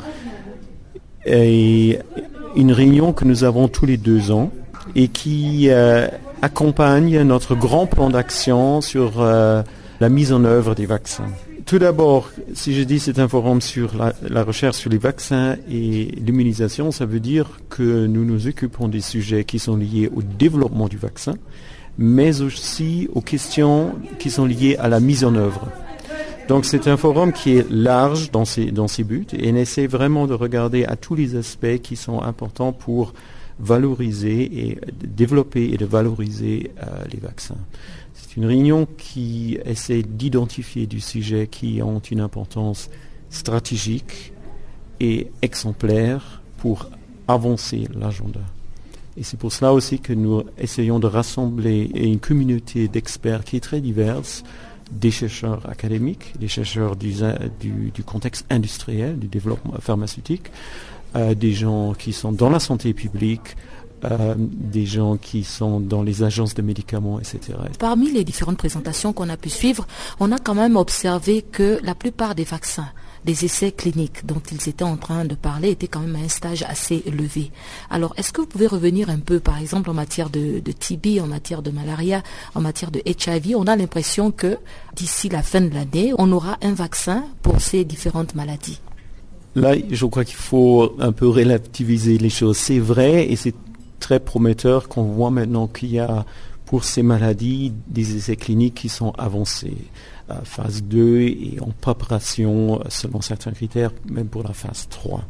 et une réunion que nous avons tous les deux ans et qui euh, accompagne notre grand plan d'action sur euh, la mise en œuvre des vaccins. Tout d'abord, si je dis c'est un forum sur la, recherche sur les vaccins et l'immunisation, ça veut dire que nous nous occupons des sujets qui sont liés au développement du vaccin, mais aussi aux questions qui sont liées à la mise en œuvre. Donc c'est un forum qui est large dans ses, dans ses buts et on essaie vraiment de regarder à tous les aspects qui sont importants pour valoriser et développer et de valoriser euh, les vaccins. C'est une réunion qui essaie d'identifier du sujet qui ont une importance stratégique et exemplaire pour avancer l'agenda. Et c'est pour cela aussi que nous essayons de rassembler une communauté d'experts qui est très diverse, des chercheurs académiques, des chercheurs du, contexte industriel, du développement pharmaceutique, euh, des gens qui sont dans la santé publique, euh, des gens qui sont dans les agences de médicaments, etc. Parmi les différentes présentations qu'on a pu suivre, on a quand même observé que la plupart des vaccins des essais cliniques dont ils étaient en train de parler étaient quand même un stage assez élevé. Alors, est-ce que vous pouvez revenir un peu, par exemple, en matière de, de TB, en matière de malaria, en matière de HIV On a l'impression que d'ici la fin de l'année, on aura un vaccin pour ces différentes maladies. Là, je crois qu'il faut un peu relativiser les choses. C'est vrai et c'est très prometteur qu'on voit maintenant qu'il y a pour ces maladies des essais cliniques qui sont avancés. Euh, phase 2 et en préparation selon certains critères, même pour la phase 3.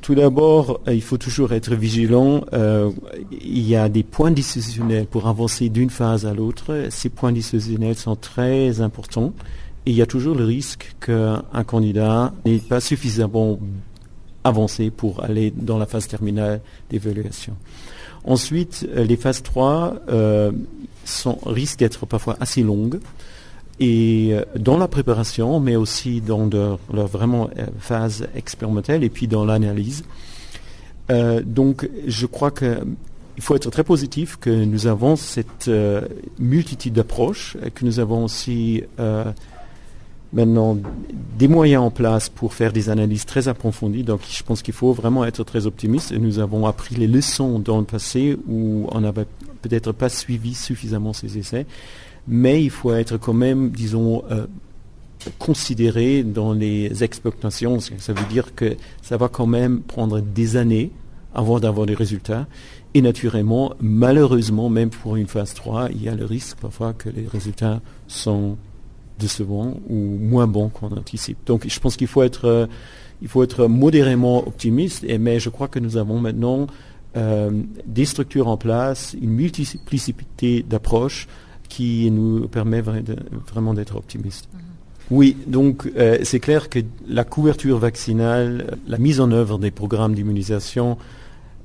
Tout d'abord, euh, il faut toujours être vigilant. Euh, il y a des points décisionnels pour avancer d'une phase à l'autre. Ces points décisionnels sont très importants. Et il y a toujours le risque qu'un candidat n'ait pas suffisamment avancé pour aller dans la phase terminale d'évaluation. Ensuite, les phases 3 sont, risquent d'être parfois assez longues et dans la préparation, mais aussi dans leur, vraiment phase expérimentale et puis dans l'analyse. donc, je crois que il faut être très positif que nous avons cette euh, multitude d'approches, que nous avons aussi euh, maintenant des moyens en place pour faire des analyses très approfondies. Donc je pense qu'il faut vraiment être très optimiste. Et nous avons appris les leçons dans le passé où on n'avait peut-être pas suivi suffisamment ces essais. Mais il faut être quand même, disons, euh, considéré dans les expectations. Ça veut dire que ça va quand même prendre des années avant d'avoir des résultats. Et naturellement, malheureusement, même pour une phase 3, il y a le risque parfois que les résultats sont décevants ou moins bons qu'on anticipe. Donc je pense qu'il faut être, euh, faut être modérément optimiste, et, mais je crois que nous avons maintenant euh, des structures en place, une multiplicité d'approches qui nous permet vraiment d'être optimistes. Mm-hmm. Oui, donc euh, c'est clair que la couverture vaccinale, la mise en œuvre des programmes d'immunisation,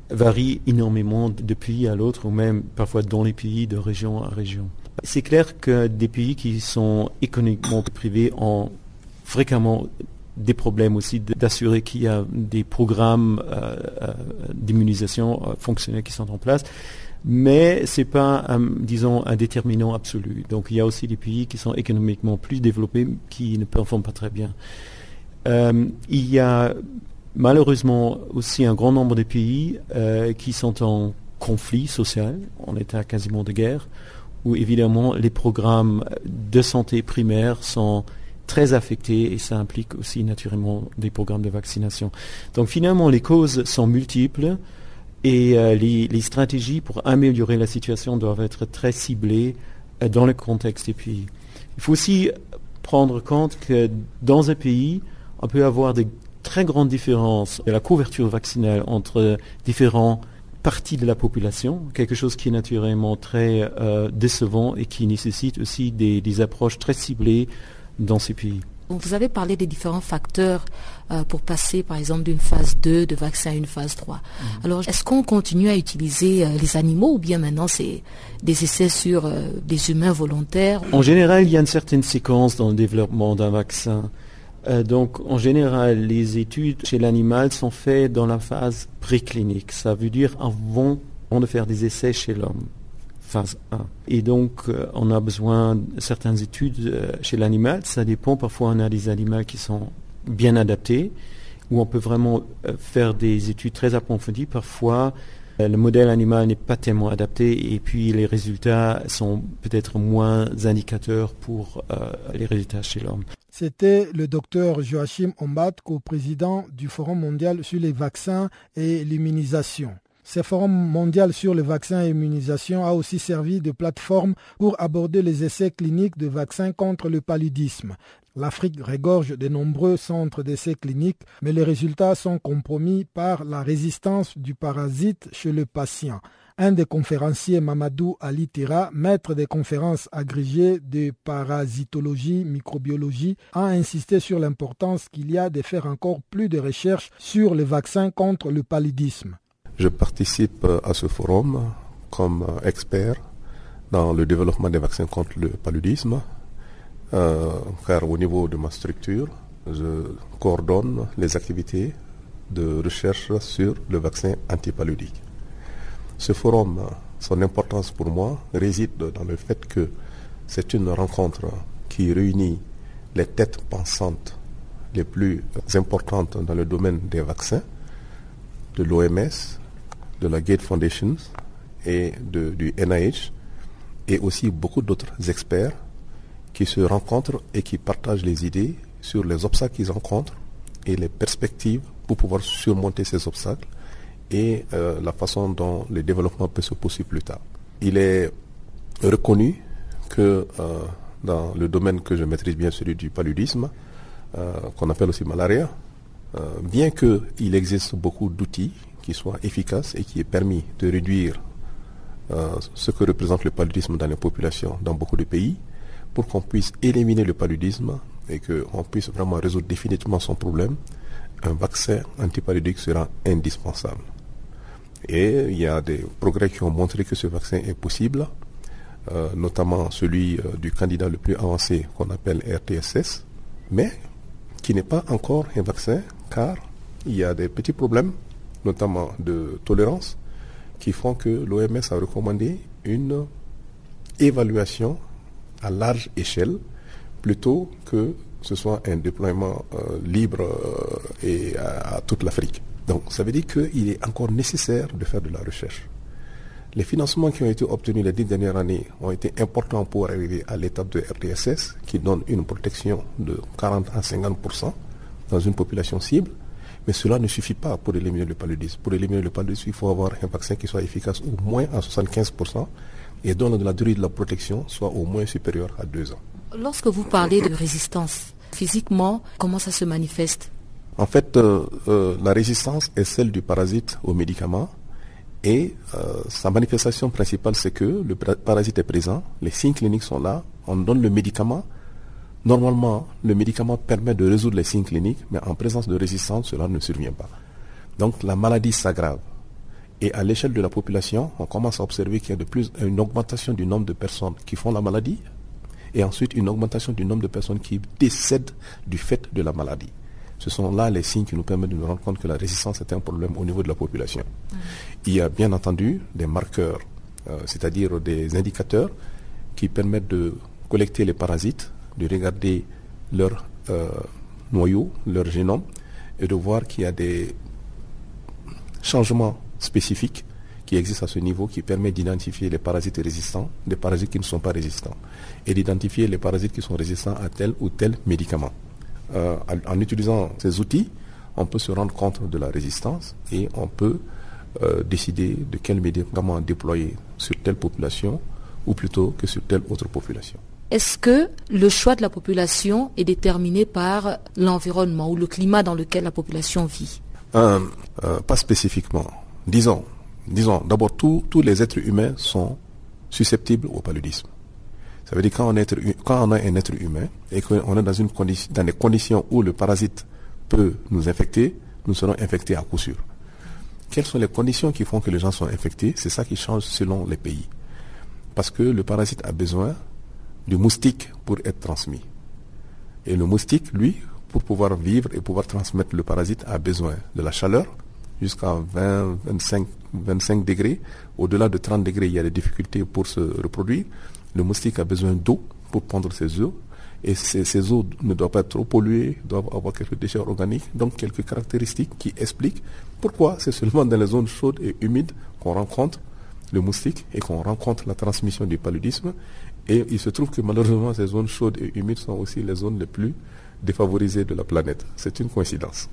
varie énormément de pays à l'autre ou même parfois dans les pays de région à région. C'est clair que des pays qui sont économiquement privés ont fréquemment des problèmes aussi d'assurer qu'il y a des programmes euh, euh, d'immunisation fonctionnels qui sont en place. Mais ce n'est pas, un, disons, un déterminant absolu. Donc il y a aussi des pays qui sont économiquement plus développés qui ne performent pas très bien. il y a malheureusement aussi un grand nombre de pays euh, qui sont en conflit social, en état quasiment de guerre, où évidemment les programmes de santé primaire sont très affectés et ça implique aussi naturellement des programmes de vaccination. Donc finalement les causes sont multiples et euh, les, stratégies pour améliorer la situation doivent être très ciblées euh, dans le contexte des pays. Il faut aussi prendre compte que dans un pays, on peut avoir des très grande différence de la couverture vaccinale entre différents parties de la population, quelque chose qui est naturellement très euh, décevant et qui nécessite aussi des, approches très ciblées dans ces pays. Vous avez parlé des différents facteurs euh, pour passer, par exemple, d'une phase 2 de vaccin à une phase 3. Mhm. Alors, est-ce qu'on continue à utiliser euh, les animaux ou bien maintenant c'est des essais sur des humains volontaires En général, il y a une certaine séquence dans le développement d'un vaccin. Euh, donc, en général, les études chez l'animal sont faites dans la phase préclinique. Ça veut dire avant, de faire des essais chez l'homme, phase 1. Et donc, euh, on a besoin de certaines études euh, chez l'animal. Ça dépend. Parfois, on a des animaux qui sont bien adaptés, où on peut vraiment faire des études très approfondies. Parfois, le modèle animal n'est pas tellement adapté et puis les résultats sont peut-être moins indicateurs pour les résultats chez l'homme. C'était le docteur Joachim Ombat, co-président du Forum mondial sur les vaccins et l'immunisation. Ce forum mondial sur les vaccins et l'immunisation a aussi servi de plateforme pour aborder les essais cliniques de vaccins contre le paludisme. L'Afrique regorge de nombreux centres d'essais cliniques, mais les résultats sont compromis par la résistance du parasite chez le patient. Un des conférenciers, Mamadou Ali Tira, maître des conférences agrégées de parasitologie, microbiologie, a insisté sur l'importance qu'il y a de faire encore plus de recherches sur les vaccins contre le paludisme. Je participe à ce forum comme expert dans le développement des vaccins contre le paludisme, euh, car au niveau de ma structure, je coordonne les activités de recherche sur le vaccin antipaludique. Ce forum, son importance pour moi réside dans le fait que c'est une rencontre qui réunit les têtes pensantes les plus importantes dans le domaine des vaccins, de l'OMS, de la Gate Foundation et du NIH, et aussi beaucoup d'autres experts qui se rencontrent et qui partagent les idées sur les obstacles qu'ils rencontrent et les perspectives pour pouvoir surmonter ces obstacles et euh, la façon dont le développement peut se poursuivre plus tard. Il est reconnu que euh, dans le domaine que je maîtrise bien, celui du paludisme, euh, qu'on appelle aussi malaria, bien qu'il existe beaucoup d'outils qui soient efficaces et qui aient permis de réduire ce que représente le paludisme dans les populations dans beaucoup de pays, pour qu'on puisse éliminer le paludisme et qu'on puisse vraiment résoudre définitivement son problème, un vaccin antipaludique sera indispensable. Et il y a des progrès qui ont montré que ce vaccin est possible, euh, notamment celui euh, du candidat le plus avancé qu'on appelle RTSS, mais qui n'est pas encore un vaccin car il y a des petits problèmes, notamment de tolérance, qui font que l'OMS a recommandé une évaluation à large échelle plutôt que ce soit un déploiement euh, libre euh, et à, toute l'Afrique. Donc ça veut dire qu'il est encore nécessaire de faire de la recherche. Les financements qui ont été obtenus les dix dernières années ont été importants pour arriver à l'étape de RTSS, qui donne une protection de 40 à 50% dans une population cible. Mais cela ne suffit pas pour éliminer le paludisme. Pour éliminer le paludisme, il faut avoir un vaccin qui soit efficace au moins à 75% et dont la durée de la protection soit au moins supérieure à deux ans. Lorsque vous parlez de résistance, physiquement, comment ça se manifeste? En fait, euh, euh, la résistance est celle du parasite aux médicaments et euh, sa manifestation principale, c'est que le parasite est présent, les signes cliniques sont là, on donne le médicament. Normalement, le médicament permet de résoudre les signes cliniques, mais en présence de résistance, cela ne survient pas. Donc la maladie s'aggrave. Et à l'échelle de la population, on commence à observer qu'il y a de plus une augmentation du nombre de personnes qui font la maladie et ensuite une augmentation du nombre de personnes qui décèdent du fait de la maladie. Ce sont là les signes qui nous permettent de nous rendre compte que la résistance est un problème au niveau de la population. Il y a bien entendu des marqueurs, euh, c'est-à-dire des indicateurs qui permettent de collecter les parasites, de regarder leur euh, noyau, leur génome, et de voir qu'il y a des changements spécifiques qui existent à ce niveau qui permet d'identifier les parasites résistants des parasites qui ne sont pas résistants et d'identifier les parasites qui sont résistants à tel ou tel médicament. Euh, en, utilisant ces outils, on peut se rendre compte de la résistance et on peut euh, décider de quel médicament déployer sur telle population ou plutôt que sur telle autre population. Est-ce que le choix de la population est déterminé par l'environnement ou le climat dans lequel la population vit? Euh, Pas spécifiquement. Disons, disons d'abord, tous les êtres humains sont susceptibles au paludisme. Ça veut dire quand on, est, quand on a un être humain et qu'on est dans, une condition, dans des conditions où le parasite peut nous infecter, nous serons infectés à coup sûr. Quelles sont les conditions qui font que les gens sont infectés? C'est ça qui change selon les pays. Parce que le parasite a besoin du moustique pour être transmis. Et le moustique, lui, pour pouvoir vivre et pouvoir transmettre le parasite, a besoin de la chaleur, jusqu'à 20, 25, 25 degrés. Au-delà de 30 degrés, il y a des difficultés pour se reproduire. Le moustique a besoin d'eau pour pondre ses œufs. Et ces, eaux ne doivent pas être trop polluées, doivent avoir quelques déchets organiques, donc quelques caractéristiques qui expliquent pourquoi c'est seulement dans les zones chaudes et humides qu'on rencontre le moustique et qu'on rencontre la transmission du paludisme. Et il se trouve que malheureusement, ces zones chaudes et humides sont aussi les zones les plus défavorisées de la planète. C'est une coïncidence.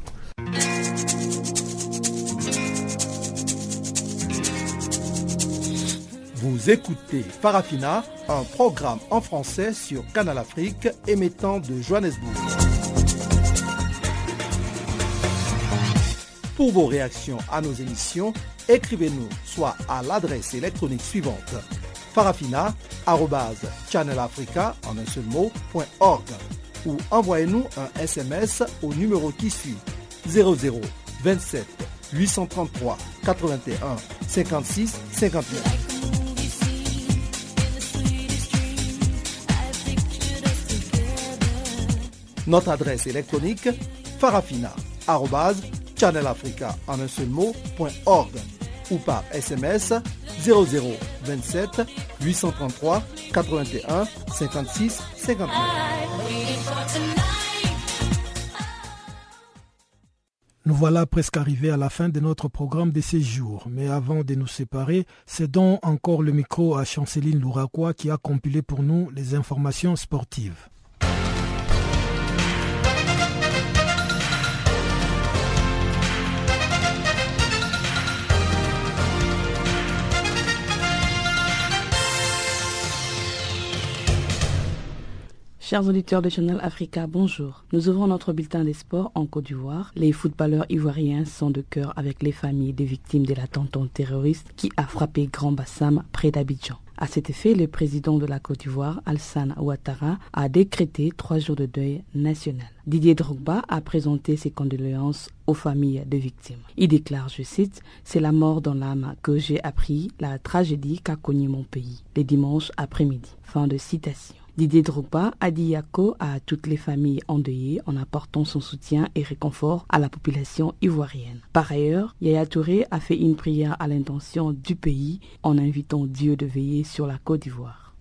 Vous écoutez Farafina, un programme en français sur Canal Afrique émettant de Johannesburg. Pour vos réactions à nos émissions, écrivez-nous soit à l'adresse électronique suivante farafina.channelafrica ou envoyez-nous un SMS au numéro qui suit 00 27 833 81 56 59. Notre adresse électronique farafina.channelafrica en un seul mot, ou par SMS 0027 833 81 56 59. Nous voilà presque arrivés à la fin de notre programme de séjour. Mais avant de nous séparer, cédons encore le micro à Chanceline Louraquois qui a compilé pour nous les informations sportives. Chers auditeurs de Channel Africa, bonjour. Nous ouvrons notre bulletin des sports en Côte d'Ivoire. Les footballeurs ivoiriens sont de cœur avec les familles des victimes de l'attentat terroriste qui a frappé Grand Bassam près d'Abidjan. À cet effet, le président de la Côte d'Ivoire, Alassane Ouattara, a décrété trois jours de deuil national. Didier Drogba a présenté ses condoléances aux familles des victimes. Il déclare, je cite, C'est la mort dans l'âme que j'ai appris la tragédie qu'a connue mon pays les dimanches après-midi. Fin de citation. Didier Drogba a dit Yako à toutes les familles endeuillées en apportant son soutien et réconfort à la population ivoirienne. Par ailleurs, Yaya Touré a fait une prière à l'intention du pays en invitant Dieu de veiller sur la Côte d'Ivoire.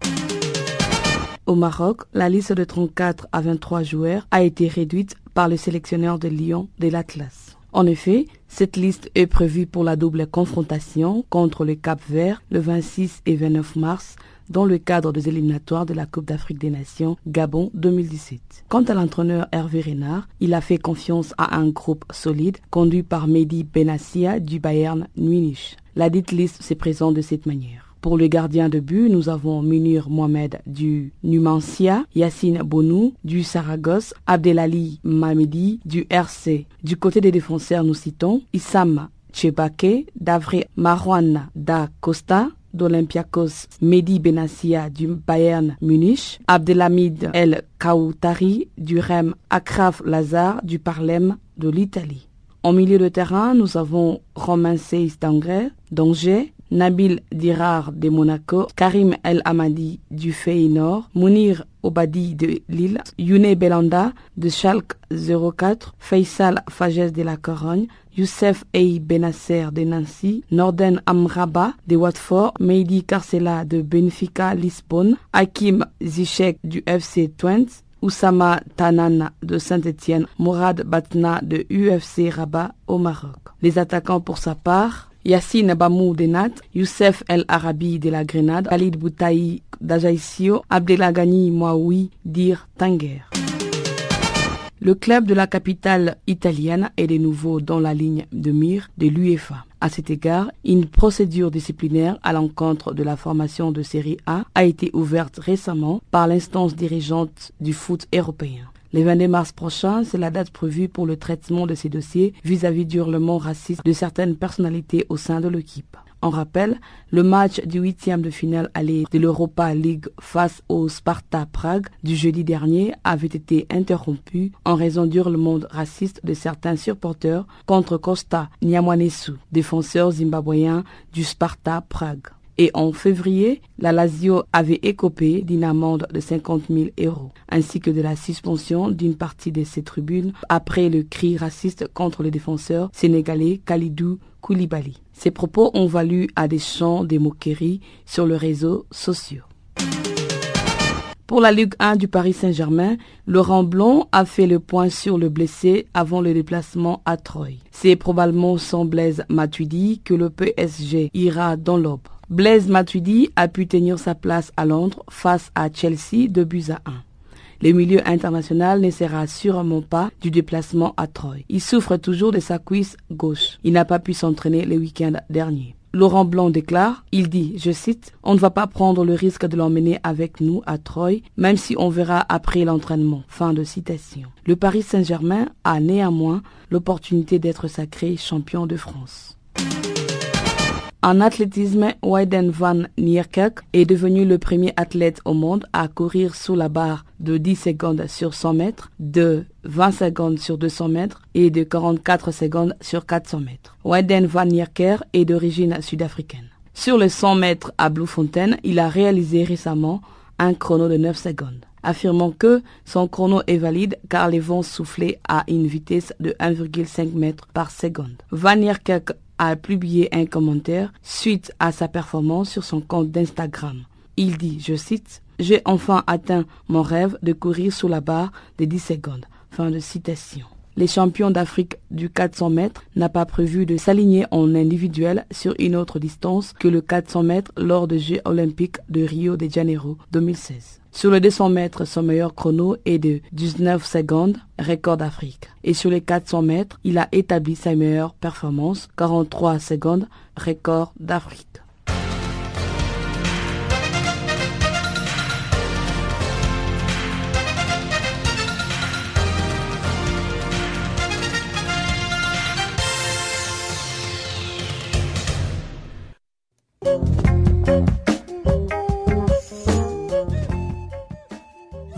Au Maroc, la liste de 34 à 23 joueurs a été réduite par le sélectionneur de Lyon de l'Atlas. En effet, cette liste est prévue pour la double confrontation contre le Cap Vert le 26 et 29 mars dans le cadre des éliminatoires de la Coupe d'Afrique des Nations Gabon 2017. Quant à l'entraîneur Hervé Renard, il a fait confiance à un groupe solide conduit par Mehdi Benassia du Bayern Munich. La dite liste se présente de cette manière. Pour le gardien de but, nous avons Munir Mohamed du Numancia, Yassine Bonou du Saragosse, Abdelali Mamedi du RC. Du côté des défenseurs, nous citons Issam Chebake, Davre Marwan da Costa, d'Olympiakos Mehdi Benassia du Bayern Munich, Abdelhamid El Kaoutari du REM Akraf Lazar du Parlem de l'Italie. En milieu de terrain, nous avons Romain Seis d'Angers, Nabil Dirar de Monaco, Karim El Amadi du Feyenoord, Mounir Obadi de Lille, Yune Belanda de Schalke 04, Faisal Fages de la Corogne, Youssef Ey Benasser de Nancy, Norden Amraba de Watford, Mehdi Carcela de Benfica Lisbonne, Hakim Zizek du FC Twente, Oussama Tanana de Saint-Étienne, Mourad Batna de UFC Rabat au Maroc. Les attaquants pour sa part, Yassine Bamou de Nat, Youssef El Arabi de la Grenade, Khalid Boutaï d'Ajaïsio, Abdelagani Mouaoui d'Ir Tanger. Le club de la capitale italienne est de nouveau dans la ligne de mire de l'UEFA. À cet égard, une procédure disciplinaire à l'encontre de la formation de série A a été ouverte récemment par l'instance dirigeante du foot européen. Le 22 mars prochain, c'est la date prévue pour le traitement de ces dossiers vis-à-vis du hurlement raciste de certaines personnalités au sein de l'équipe. En rappel, le match du huitième de finale aller de l'Europa League face au Sparta Prague du jeudi dernier avait été interrompu en raison d'hurlements racistes de certains supporters contre Costa Nyamwanesu, défenseur zimbabwéen du Sparta Prague. Et en février, la Lazio avait écopé d'une amende de 50 000 euros, ainsi que de la suspension d'une partie de ses tribunes après le cri raciste contre le défenseur sénégalais Khalidou Koulibaly. Ces propos ont valu à des chants des moqueries sur les réseaux sociaux. Pour la Ligue 1 du Paris Saint-Germain, Laurent Blanc a fait le point sur le blessé avant le déplacement à Troyes. C'est probablement sans Blaise Matuidi que le PSG ira dans l'aube. Blaise Matuidi a pu tenir sa place à Londres face à Chelsea de buts à 1. Le milieu international ne sera sûrement pas du déplacement à Troyes. Il souffre toujours de sa cuisse gauche. Il n'a pas pu s'entraîner le week-end dernier. Laurent Blanc déclare, il dit, je cite, On ne va pas prendre le risque de l'emmener avec nous à Troyes, même si on verra après l'entraînement. Fin de citation. Le Paris Saint-Germain a néanmoins l'opportunité d'être sacré champion de France. En athlétisme, Wyden van Nierkerk est devenu le premier athlète au monde à courir sous la barre de 10 secondes sur 100 mètres, de 20 secondes sur 200 mètres et de 44 secondes sur 400 mètres. Wyden van Nierkerk est d'origine sud-africaine. Sur les 100 mètres à Bloemfontein, il a réalisé récemment un chrono de 9 secondes affirmant que son chrono est valide car les vents soufflaient à une vitesse de 1,5 mètres par seconde. Van Nierkerk a publié un commentaire suite à sa performance sur son compte d'Instagram. Il dit, je cite, J'ai enfin atteint mon rêve de courir sous la barre de 10 secondes. Fin de citation. Les champions d'Afrique du 400 mètres n'a pas prévu de s'aligner en individuel sur une autre distance que le 400 mètres lors des Jeux olympiques de Rio de Janeiro 2016. Sur le 200 mètres, son meilleur chrono est de 19 secondes, record d'Afrique. Et sur les 400 mètres, il a établi sa meilleure performance, 43 secondes, record d'Afrique.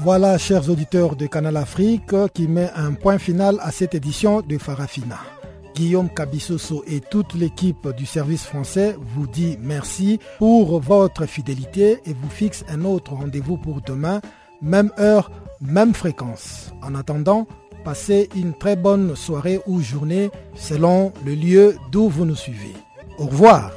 Voilà, chers auditeurs de Canal Afrique, qui met un point final à cette édition de Farafina. Guillaume Cabissoso et toute l'équipe du service français vous dit merci pour votre fidélité et vous fixe un autre rendez-vous pour demain, même heure, même fréquence. En attendant, passez une très bonne soirée ou journée selon le lieu d'où vous nous suivez. Au revoir